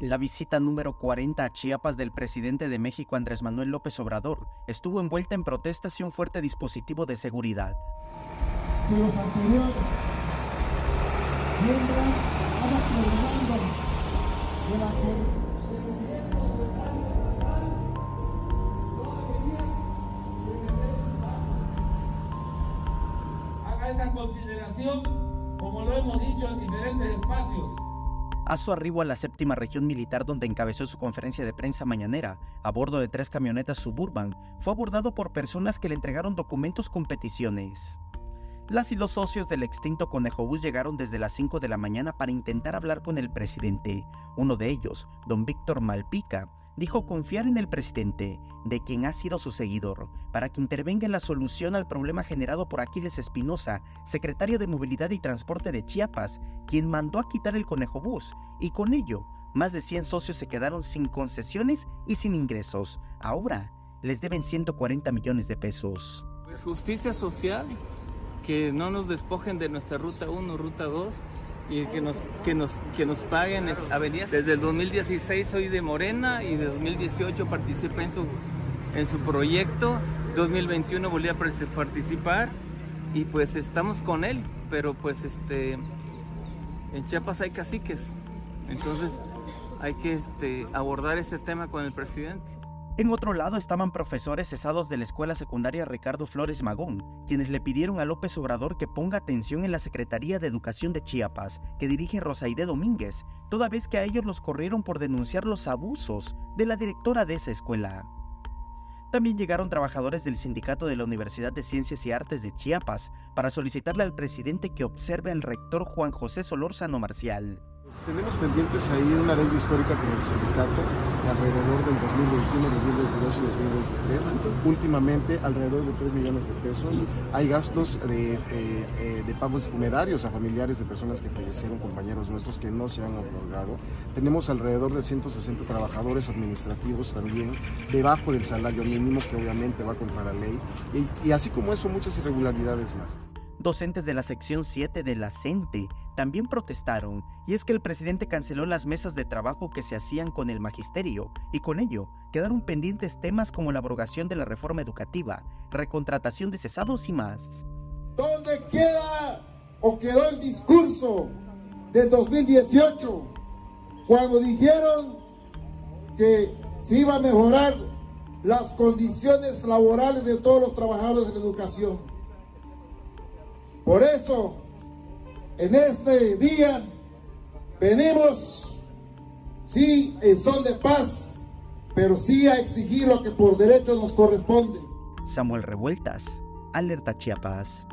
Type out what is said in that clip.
La visita número 40 a Chiapas del presidente de México Andrés Manuel López Obrador estuvo envuelta en protestas y un fuerte dispositivo de seguridad. Que los anteriores siempre han aprovechado de la que el gobierno federal y estatal no deberían de sus Haga esa consideración, como lo hemos dicho en diferentes espacios. A su arribo a la séptima región militar donde encabezó su conferencia de prensa mañanera, a bordo de tres camionetas suburban, fue abordado por personas que le entregaron documentos con peticiones. Las y los socios del extinto Conejo Bus llegaron desde las 5 de la mañana para intentar hablar con el presidente. Uno de ellos, don Víctor Malpica, dijo confiar en el presidente, de quien ha sido su seguidor, para que intervenga en la solución al problema generado por Aquiles Espinosa, secretario de Movilidad y Transporte de Chiapas, quien mandó a quitar el conejo bus, y con ello, más de 100 socios se quedaron sin concesiones y sin ingresos. Ahora, les deben 140 millones de pesos. Pues justicia social, que no nos despojen de nuestra ruta 1, ruta 2 y que nos, que nos, que nos paguen avenidas. Desde el 2016 soy de Morena y de 2018 participé en su, en su proyecto. 2021 volví a participar y pues estamos con él, pero pues este en Chiapas hay caciques, entonces hay que este, abordar ese tema con el presidente. En otro lado estaban profesores cesados de la escuela secundaria Ricardo Flores Magón, quienes le pidieron a López Obrador que ponga atención en la Secretaría de Educación de Chiapas, que dirige Rosaide Domínguez, toda vez que a ellos los corrieron por denunciar los abusos de la directora de esa escuela. También llegaron trabajadores del Sindicato de la Universidad de Ciencias y Artes de Chiapas para solicitarle al presidente que observe al rector Juan José Solórzano Marcial. Tenemos pendientes ahí una deuda histórica con el sindicato alrededor del 2021, 2022 y 2023. Últimamente alrededor de 3 millones de pesos. Hay gastos de, eh, eh, de pagos funerarios a familiares de personas que fallecieron, compañeros nuestros que no se han otorgado. Tenemos alrededor de 160 trabajadores administrativos también debajo del salario mínimo que obviamente va contra la ley. Y, y así como eso, muchas irregularidades más. Docentes de la sección 7 de la CENTE también protestaron, y es que el presidente canceló las mesas de trabajo que se hacían con el magisterio, y con ello quedaron pendientes temas como la abrogación de la reforma educativa, recontratación de cesados y más. ¿Dónde queda o quedó el discurso del 2018 cuando dijeron que se iba a mejorar las condiciones laborales de todos los trabajadores de la educación? Por eso, en este día, venimos, sí, en son de paz, pero sí a exigir lo que por derecho nos corresponde. Samuel Revueltas, Alerta Chiapas.